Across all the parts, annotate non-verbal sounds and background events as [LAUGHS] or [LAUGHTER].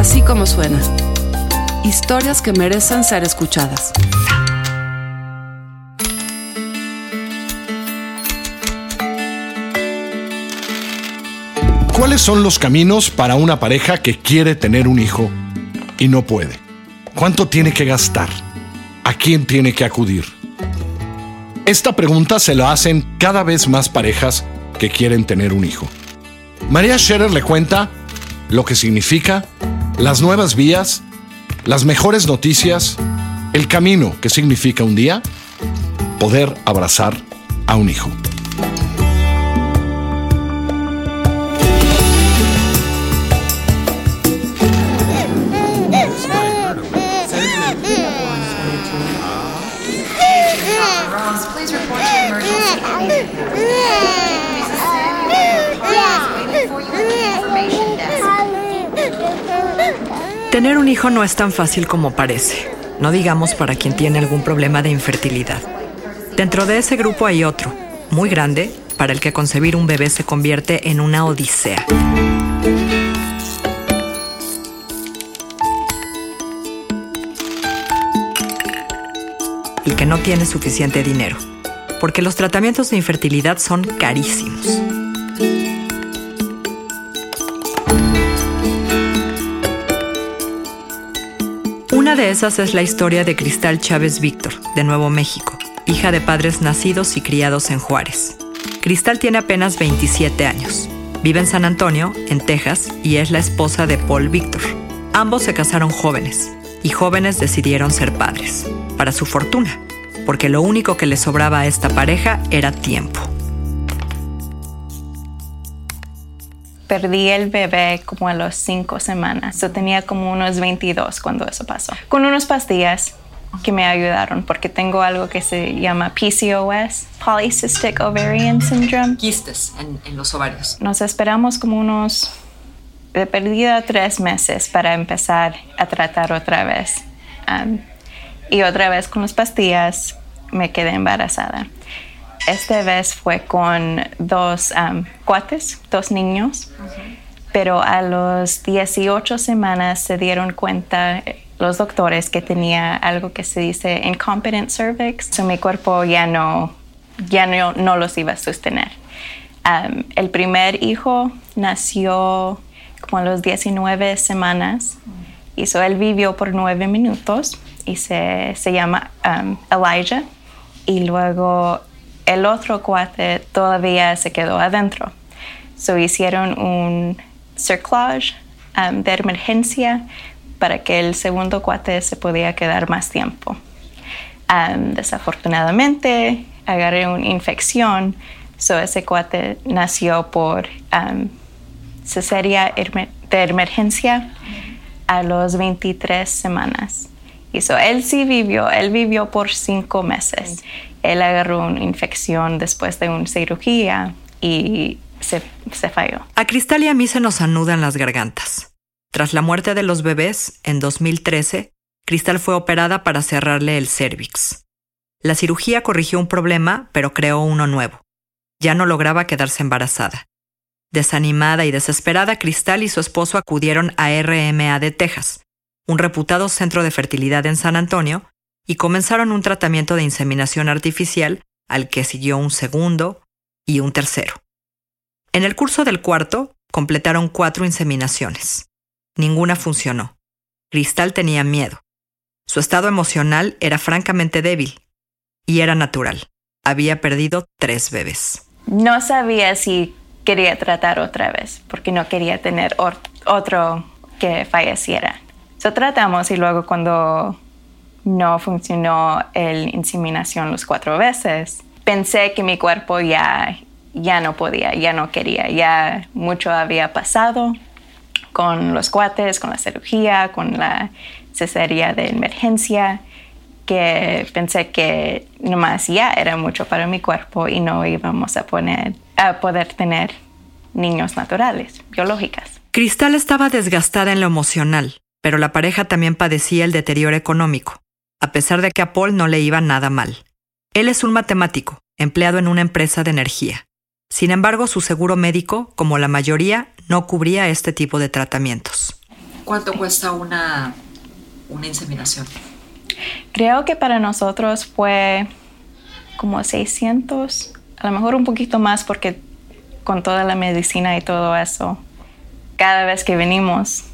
Así como suena. Historias que merecen ser escuchadas. ¿Cuáles son los caminos para una pareja que quiere tener un hijo y no puede? ¿Cuánto tiene que gastar? ¿A quién tiene que acudir? Esta pregunta se la hacen cada vez más parejas que quieren tener un hijo. María Scherer le cuenta lo que significa, las nuevas vías, las mejores noticias, el camino que significa un día poder abrazar a un hijo. Tener un hijo no es tan fácil como parece, no digamos para quien tiene algún problema de infertilidad. Dentro de ese grupo hay otro, muy grande, para el que concebir un bebé se convierte en una odisea. El que no tiene suficiente dinero, porque los tratamientos de infertilidad son carísimos. De esas es la historia de Cristal Chávez Víctor, de Nuevo México, hija de padres nacidos y criados en Juárez. Cristal tiene apenas 27 años. Vive en San Antonio, en Texas, y es la esposa de Paul Víctor. Ambos se casaron jóvenes, y jóvenes decidieron ser padres, para su fortuna, porque lo único que le sobraba a esta pareja era tiempo. Perdí el bebé como a las cinco semanas. Yo tenía como unos 22 cuando eso pasó. Con unas pastillas que me ayudaron porque tengo algo que se llama PCOS, Polycystic Ovarian Syndrome. Quistes en, los ovarios. Nos esperamos como unos de perdida tres meses para empezar a tratar otra vez. Um, y otra vez con las pastillas me quedé embarazada. Esta vez fue con dos um, cuates, dos niños, pero a los 18 semanas se dieron cuenta los doctores que tenía algo que se dice incompetent cervix, so mi cuerpo ya no, ya no, no los iba a sostener. Um, el primer hijo nació como a los 19 semanas. Y so él vivió por nueve minutos y se, se llama um, Elijah. Y luego el otro cuate todavía se quedó adentro. So hicieron un cerclage um, de emergencia para que el segundo cuate se podía quedar más tiempo. Um, desafortunadamente, agarré una infección, so ese cuate nació por um, cesárea de emergencia a los 23 semanas. Y so él sí vivió, él vivió por cinco meses él agarró una infección después de una cirugía y se, falló. A Cristal y a mí se nos anudan las gargantas. Tras la muerte de los bebés, en 2013, Cristal fue operada para cerrarle el cervix. La cirugía corrigió un problema, pero creó uno nuevo. Ya no lograba quedarse embarazada. Desanimada y desesperada, Cristal y su esposo acudieron a RMA de Texas, un reputado centro de fertilidad en San Antonio, y comenzaron un tratamiento de inseminación artificial al que siguió un segundo y un tercero. En el curso del cuarto, completaron cuatro inseminaciones. Ninguna funcionó. Cristal tenía miedo. Su estado emocional era francamente débil y era natural. Había perdido tres bebés. No sabía si quería tratar otra vez porque no quería tener otro que falleciera. So tratamos y luego cuando no funcionó la inseminación los cuatro veces, pensé que mi cuerpo ya, ya no podía, ya no quería, ya mucho había pasado con los cuates, con la cirugía, con la cesárea de emergencia, que pensé que nomás ya era mucho para mi cuerpo y no íbamos a, poner, a poder tener niños naturales, biológicas. Cristal estaba desgastada en lo emocional, pero la pareja también padecía el deterioro económico a pesar de que a Paul no le iba nada mal. Él es un matemático, empleado en una empresa de energía. Sin embargo, su seguro médico, como la mayoría, no cubría este tipo de tratamientos. cuánto cuesta una, una inseminación? Creo que para nosotros fue como 600, a lo mejor un poquito más porque con toda la medicina y todo eso, cada vez que venimos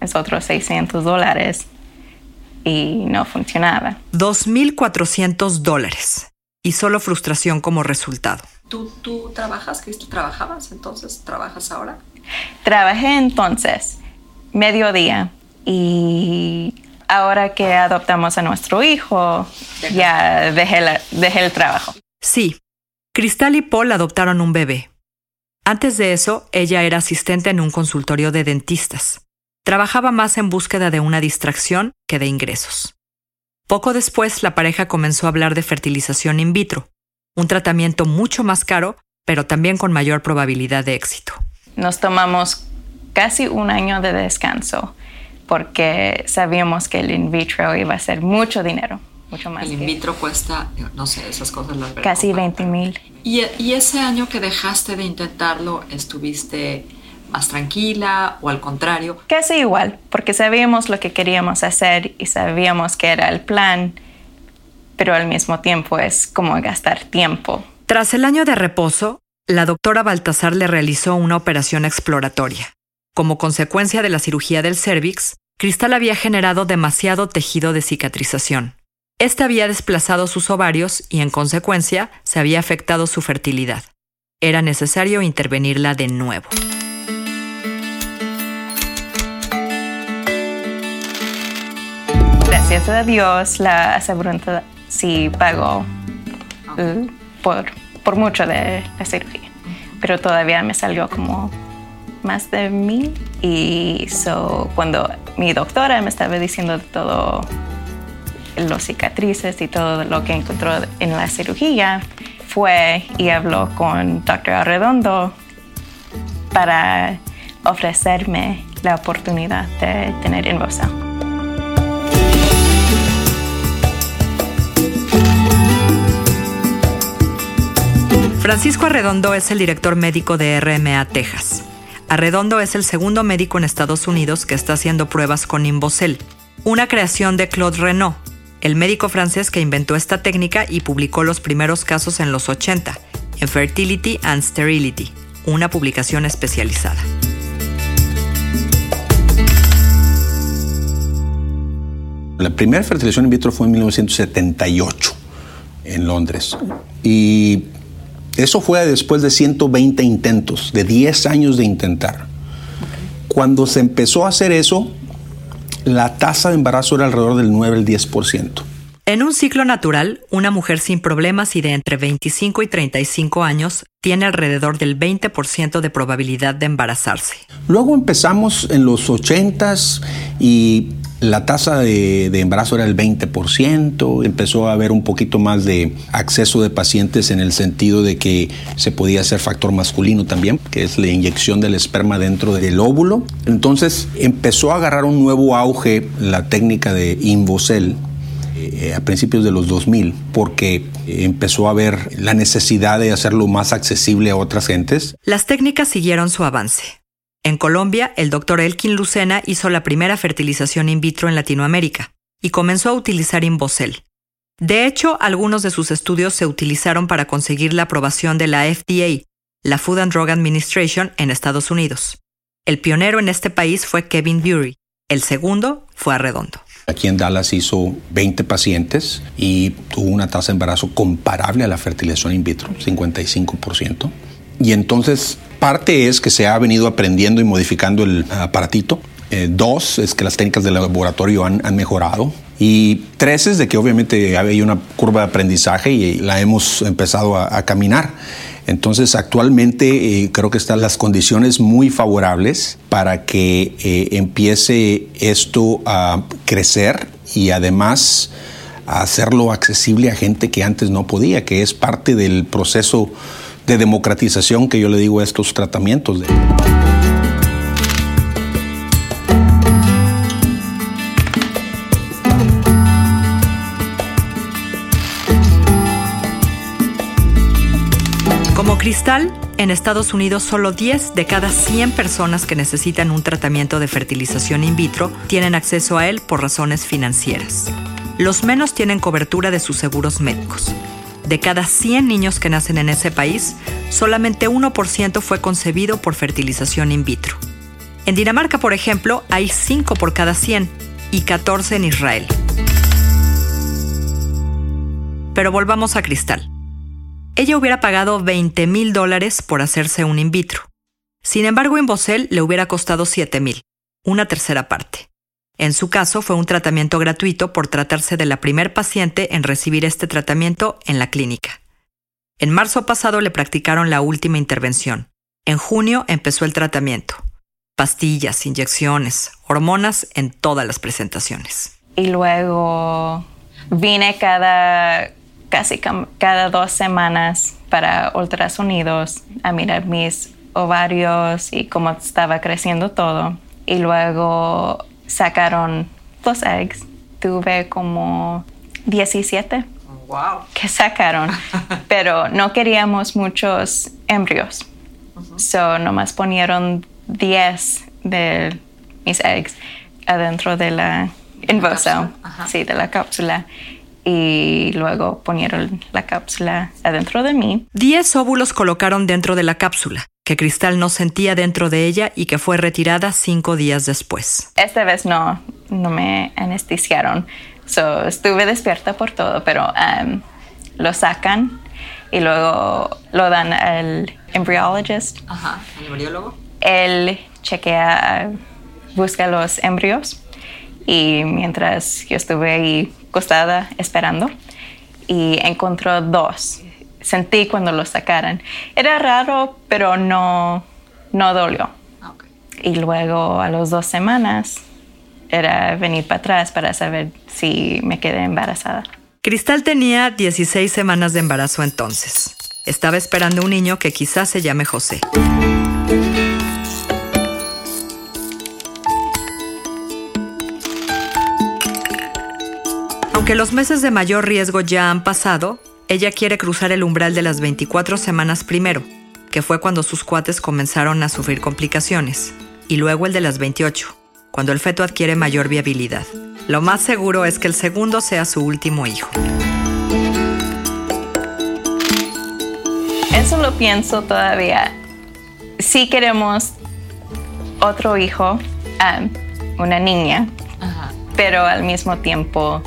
es otros 600 dólares y no funcionaba. 2.400 dólares y solo frustración como resultado. ¿Tú, tú trabajas, Cristo? ¿Trabajabas entonces? ¿Trabajas ahora? Trabajé entonces mediodía y ahora que adoptamos a nuestro hijo, ya dejé, dejé el trabajo. Sí, Cristal y Paul adoptaron un bebé. Antes de eso, ella era asistente en un consultorio de dentistas. Trabajaba más en búsqueda de una distracción que de ingresos. Poco después, la pareja comenzó a hablar de fertilización in vitro, un tratamiento mucho más caro, pero también con mayor probabilidad de éxito. Nos tomamos casi un año de descanso porque sabíamos que el in vitro iba a ser mucho dinero, mucho más. El in vitro cuesta, no sé, esas cosas las Casi 20 mil. ¿Y, ¿Y ese año que dejaste de intentarlo, estuviste más tranquila o al contrario? Casi igual, porque sabíamos lo que queríamos hacer y sabíamos que era el plan, pero al mismo tiempo es como gastar tiempo. Tras el año de reposo, la doctora Baltasar le realizó una operación exploratoria. Como consecuencia de la cirugía del cervix, Cristal había generado demasiado tejido de cicatrización. Este había desplazado sus ovarios y, en consecuencia, se había afectado su fertilidad. Era necesario intervenirla de nuevo. Gracias a Dios, la aseguranza sí pagó uh, por, por mucho de la cirugía, pero todavía me salió como más de mil. Y so, cuando mi doctora me estaba diciendo de todo los cicatrices y todo lo que encontró en la cirugía, fue y habló con Dr. Arredondo para ofrecerme la oportunidad de tener Invosa. Francisco Arredondo es el director médico de RMA Texas. Arredondo es el segundo médico en Estados Unidos que está haciendo pruebas con Imbocel, una creación de Claude Renault, el médico francés que inventó esta técnica y publicó los primeros casos en los 80, en Fertility and Sterility, una publicación especializada. La primera fertilización in vitro fue en 1978 en Londres. Y eso fue después de 120 intentos, de 10 años de intentar. Cuando se empezó a hacer eso, la tasa de embarazo era alrededor del 9 al 10%. En un ciclo natural, una mujer sin problemas y de entre 25 y 35 años tiene alrededor del 20% de probabilidad de embarazarse. Luego empezamos en los 80s y la tasa de, embarazo era el 20%, empezó a haber un poquito más de acceso de pacientes en el sentido de que se podía hacer factor masculino también, que es la inyección del esperma dentro del óvulo. Entonces empezó a agarrar un nuevo auge la técnica de Invocel eh, a principios de los 2000, porque empezó a haber la necesidad de hacerlo más accesible a otras gentes. Las técnicas siguieron su avance. En Colombia, el doctor Elkin Lucena hizo la primera fertilización in vitro en Latinoamérica y comenzó a utilizar Imbocel. De hecho, algunos de sus estudios se utilizaron para conseguir la aprobación de la FDA, la Food and Drug Administration, en Estados Unidos. El pionero en este país fue Kevin Bury. El segundo fue Arredondo. Aquí en Dallas hizo 20 pacientes y tuvo una tasa de embarazo comparable a la fertilización in vitro, 55%. Y entonces parte es que se ha venido aprendiendo y modificando el aparatito. Eh, dos es que las técnicas del laboratorio han, mejorado. Y tres es de que obviamente hay una curva de aprendizaje y la hemos empezado a, caminar. Entonces, actualmente eh, creo que están las condiciones muy favorables para que eh, empiece esto a crecer y además a hacerlo accesible a gente que antes no podía, que es parte del proceso de democratización que yo le digo a estos tratamientos. Como Cristal, en Estados Unidos solo 10 de cada 100 personas que necesitan un tratamiento de fertilización in vitro tienen acceso a él por razones financieras. Los menos tienen cobertura de sus seguros médicos. De cada 100 niños que nacen en ese país, solamente 1% fue concebido por fertilización in vitro. En Dinamarca, por ejemplo, hay 5 por cada 100 y 14 en Israel. Pero volvamos a Cristal. Ella hubiera pagado 20 mil dólares por hacerse un in vitro. Sin embargo, en Bosel le hubiera costado 7 mil, una tercera parte. En su caso, fue un tratamiento gratuito por tratarse de la primer paciente en recibir este tratamiento en la clínica. En marzo pasado le practicaron la última intervención. En junio empezó el tratamiento. Pastillas, inyecciones, hormonas en todas las presentaciones. Y luego vine cada casi cada dos semanas para ultrasonidos a mirar mis ovarios y cómo estaba creciendo todo. Y luego sacaron los eggs. Tuve como 17 wow. que sacaron, [LAUGHS] pero no queríamos muchos embrios. So nomás ponieron 10 de mis eggs adentro de la invoso, sí, de la cápsula y luego ponieron la cápsula adentro de mí. Diez óvulos colocaron dentro de la cápsula, que Cristal no sentía dentro de ella y que fue retirada cinco días después. Esta vez no, no me anestesiaron, so, estuve despierta por todo, pero um, lo sacan y luego lo dan al embryologist. Ajá, ¿el embriólogo? Él chequea, busca los embrios y mientras yo estuve ahí acostada esperando y encontró dos. Sentí cuando los sacaran. Era raro, pero no, no dolió. Ah, y luego a las dos semanas era venir para atrás para saber si me quedé embarazada. Cristal tenía 16 semanas de embarazo entonces. Estaba esperando un niño que quizás se llame José. Aunque los meses de mayor riesgo ya han pasado, ella quiere cruzar el umbral de las 24 semanas primero, que fue cuando sus cuates comenzaron a sufrir complicaciones, y luego el de las 28, cuando el feto adquiere mayor viabilidad. Lo más seguro es que el segundo sea su último hijo. Eso lo pienso todavía. Si queremos otro hijo, um, una niña, pero al mismo tiempo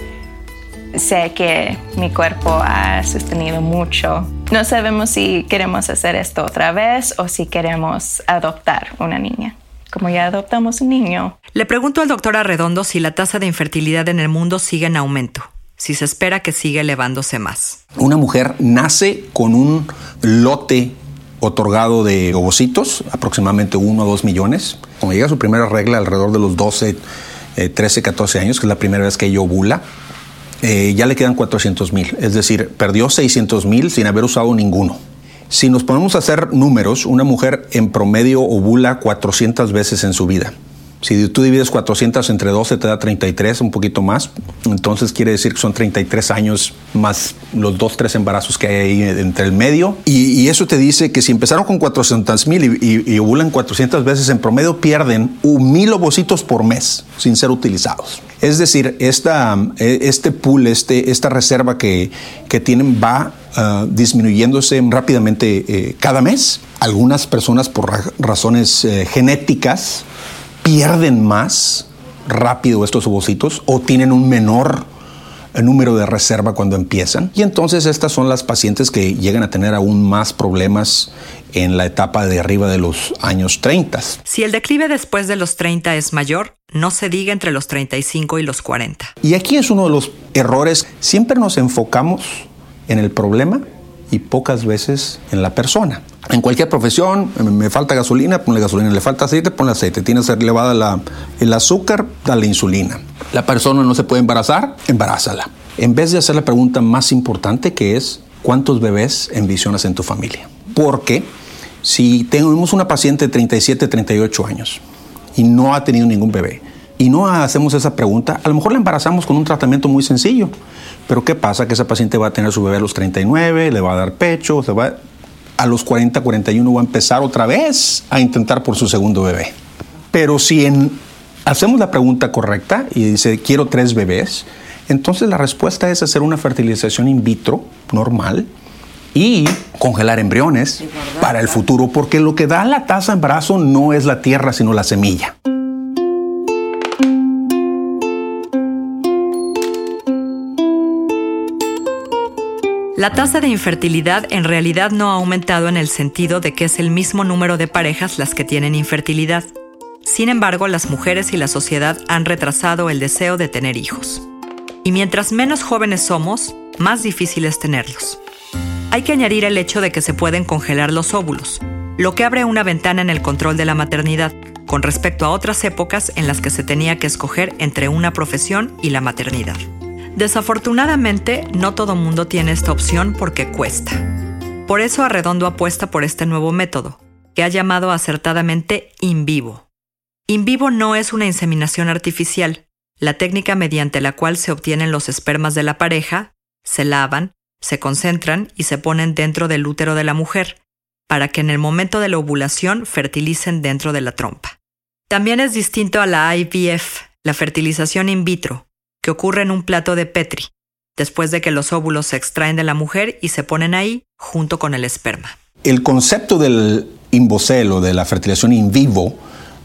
sé que mi cuerpo ha sostenido mucho. No sabemos si queremos hacer esto otra vez o si queremos adoptar una niña. Como ya adoptamos un niño. Le pregunto al doctor Arredondo si la tasa de infertilidad en el mundo sigue en aumento, si se espera que siga elevándose más. Una mujer nace con un lote otorgado de ovocitos, aproximadamente 1 o 2 millones. Cuando llega su primera regla alrededor de los 12, 13, 14 años, que es la primera vez que ella ovula, eh, ya le quedan 400 mil, es decir, perdió 600 mil sin haber usado ninguno. Si nos ponemos a hacer números, una mujer en promedio ovula 400 veces en su vida. Si tú divides 400 entre 12 te da 33, un poquito más. Entonces quiere decir que son 33 años más los dos, tres embarazos que hay ahí entre el medio. Y, eso te dice que si empezaron con 400 mil y, ovulan 400 veces en promedio, pierden mil ovocitos por mes sin ser utilizados. Es decir, esta, eh, este pool, este, esta reserva que, que tienen va uh, disminuyéndose rápidamente eh, cada mes. Algunas personas por razones eh, genéticas pierden más rápido estos ovocitos o tienen un menor número de reserva cuando empiezan. Y entonces estas son las pacientes que llegan a tener aún más problemas en la etapa de arriba de los años 30. Si el declive después de los 30 es mayor, no se diga entre los 35 y los 40. Y aquí es uno de los errores. Siempre nos enfocamos en el problema y pocas veces en la persona. En cualquier profesión, me falta gasolina, ponle gasolina, le falta aceite, ponle aceite, tienes elevada la, el azúcar, dale insulina. La persona no se puede embarazar, embarázala. En vez de hacer la pregunta más importante que es, ¿cuántos bebés envisionas en tu familia? Porque si tenemos una paciente de 37, 38 años y no ha tenido ningún bebé, y no hacemos esa pregunta, a lo mejor la embarazamos con un tratamiento muy sencillo. Pero ¿qué pasa? Que esa paciente va a tener su bebé a los 39, le va a dar pecho, se va a los 40, 41 va a empezar otra vez a intentar por su segundo bebé. Pero si en, hacemos la pregunta correcta y dice, quiero tres bebés, entonces la respuesta es hacer una fertilización in vitro normal y congelar embriones para el futuro, porque lo que da la tasa de embarazo no es la tierra, sino la semilla. La tasa de infertilidad en realidad no ha aumentado en el sentido de que es el mismo número de parejas las que tienen infertilidad. Sin embargo, las mujeres y la sociedad han retrasado el deseo de tener hijos. Y mientras menos jóvenes somos, más difícil es tenerlos. Hay que añadir el hecho de que se pueden congelar los óvulos, lo que abre una ventana en el control de la maternidad, con respecto a otras épocas en las que se tenía que escoger entre una profesión y la maternidad. Desafortunadamente, no todo mundo tiene esta opción porque cuesta. Por eso Arredondo apuesta por este nuevo método, que ha llamado acertadamente in vivo. In vivo no es una inseminación artificial, la técnica mediante la cual se obtienen los espermas de la pareja, se lavan, se concentran y se ponen dentro del útero de la mujer, para que en el momento de la ovulación fertilicen dentro de la trompa. También es distinto a la IVF, la fertilización in vitro, que ocurre en un plato de Petri, después de que los óvulos se extraen de la mujer y se ponen ahí junto con el esperma. El concepto del imbocel de la fertilización in vivo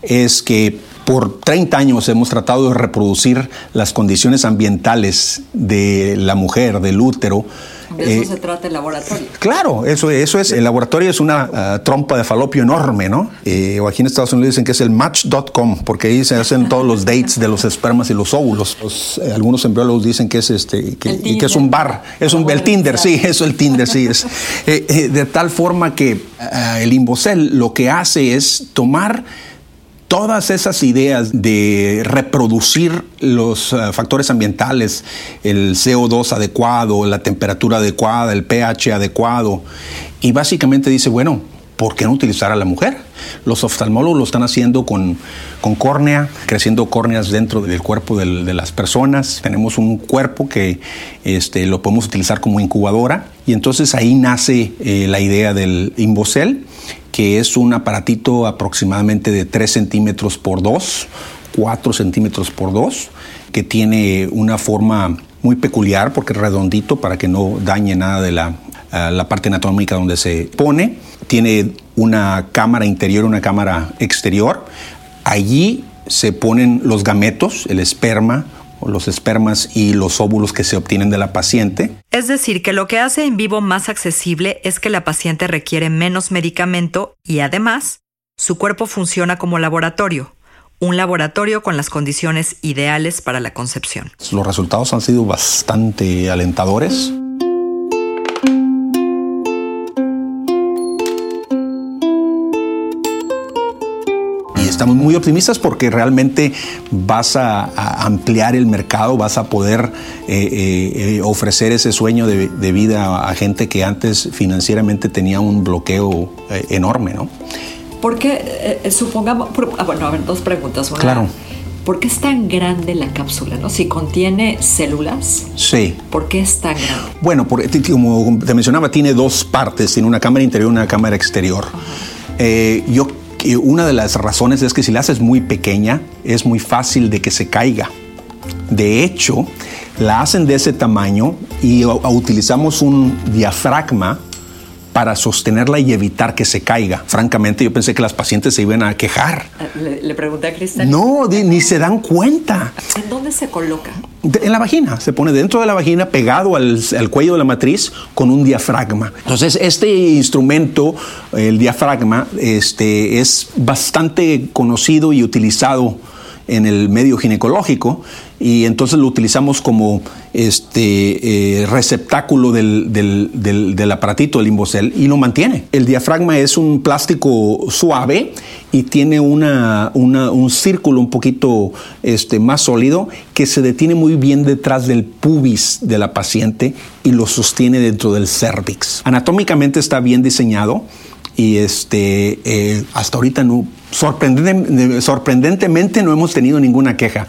es que por 30 años hemos tratado de reproducir las condiciones ambientales de la mujer, del útero, de eso eh, se trata el laboratorio. Claro, eso, eso es. El laboratorio es una ah, trompa de falopio enorme, ¿no? Eh, o aquí en Estados Unidos dicen que es el match.com, porque ahí se hacen todos los dates de los espermas y los óvulos. Eh, algunos embriólogos dicen que es este, que, que es un bar, es un el Tinder, sí, [LAUGHS] eso el Tinder, sí es. de tal forma que ah, el Imbocel lo que hace es tomar todas esas ideas de reproducir los eh, factores ambientales, el CO2 adecuado, la temperatura adecuada, el pH adecuado, y básicamente dice, bueno, ¿por qué no utilizar a la mujer? Los oftalmólogos lo están haciendo con, con córnea, creciendo córneas dentro del cuerpo de las personas. Tenemos un cuerpo que este, lo podemos utilizar como incubadora y entonces ahí nace eh, la idea del Imbocel que es un aparatito aproximadamente de 3 centímetros por 2, 4 centímetros por 2, que tiene una forma muy peculiar porque es redondito para que no dañe nada de la, eh, la parte anatómica donde se pone. Tiene una cámara interior, una cámara exterior. Allí se ponen los gametos, el esperma, los espermas y los óvulos que se obtienen de la paciente. Es decir, que lo que hace en vivo más accesible es que la paciente requiere menos medicamento y además su cuerpo funciona como laboratorio, un laboratorio con las condiciones ideales para la concepción. Los resultados han sido bastante alentadores. Estamos muy optimistas porque realmente vas a, ampliar el mercado, vas a poder eh, eh, eh, ofrecer ese sueño de, vida a, gente que antes financieramente tenía un bloqueo enorme, ¿no? Porque, supongamos, ah, bueno, a ver, dos preguntas. claro. ¿Por qué es tan grande la cápsula? ¿no? Si contiene células. Sí. ¿Por qué es tan grande? Bueno, como te mencionaba, tiene dos partes. Tiene una cámara interior y una cámara exterior. yo una de las razones es que si la haces muy pequeña, es muy fácil de que se caiga. De hecho, la hacen de ese tamaño y utilizamos un diafragma para sostenerla y evitar que se caiga. Francamente, yo pensé que las pacientes se iban a quejar. Le, pregunté a Cristal. No, ni se dan cuenta. ¿En dónde se coloca? en la vagina. Se pone dentro de la vagina, pegado al, al, cuello de la matriz, con un diafragma. Entonces, este instrumento, el diafragma, este, es bastante conocido y utilizado en el medio ginecológico y entonces lo utilizamos como este eh, receptáculo del, del, aparatito, del imbocel, y lo mantiene. El diafragma es un plástico suave y tiene una, un círculo un poquito este, más sólido que se detiene muy bien detrás del pubis de la paciente y lo sostiene dentro del cervix. Anatómicamente está bien diseñado y este, eh, hasta ahorita no, sorprendentemente no hemos tenido ninguna queja.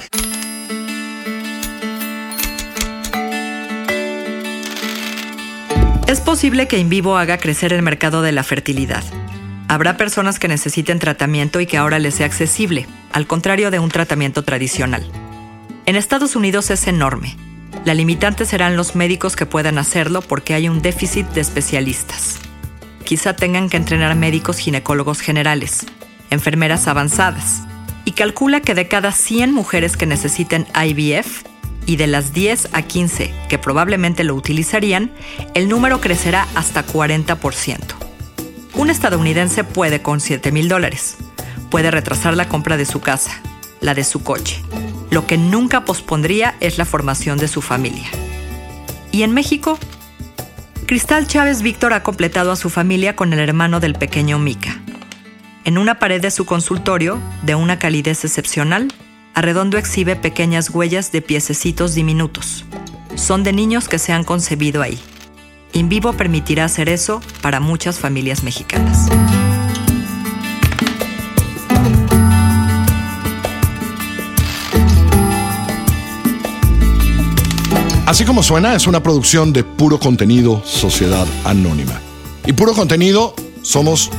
Es posible que en vivo haga crecer el mercado de la fertilidad. Habrá personas que necesiten tratamiento y que ahora les sea accesible, al contrario de un tratamiento tradicional. En Estados Unidos es enorme. La limitante serán los médicos que puedan hacerlo porque hay un déficit de especialistas. Quizá tengan que entrenar médicos ginecólogos generales, enfermeras avanzadas, y calcula que de cada 100 mujeres que necesiten IVF, y de las 10 a 15 que probablemente lo utilizarían, el número crecerá hasta 40%. Un estadounidense puede con 7 mil dólares. Puede retrasar la compra de su casa, la de su coche. Lo que nunca pospondría es la formación de su familia. ¿Y en México? Cristal Chávez Víctor ha completado a su familia con el hermano del pequeño Mica. En una pared de su consultorio, de una calidez excepcional, Arredondo exhibe pequeñas huellas de piececitos diminutos. Son de niños que se han concebido ahí. In vivo permitirá hacer eso para muchas familias mexicanas. Así como suena, es una producción de puro contenido Sociedad Anónima. Y puro contenido somos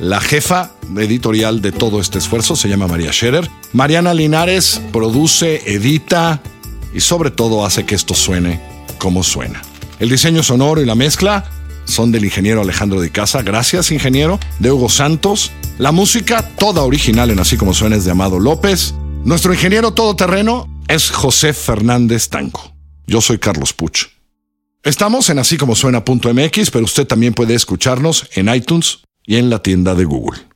la jefa editorial de todo este esfuerzo se llama María Scherer. Mariana Linares produce, edita y sobre todo hace que esto suene como suena. El diseño sonoro y la mezcla son del ingeniero Alejandro de Casa. Gracias, ingeniero. De Hugo Santos. La música, toda original en Así como suena, es de Amado López. Nuestro ingeniero todoterreno es José Fernández Tanco. Yo soy Carlos Puch. Estamos en así como suena.mx, pero usted también puede escucharnos en iTunes y en la tienda de Google.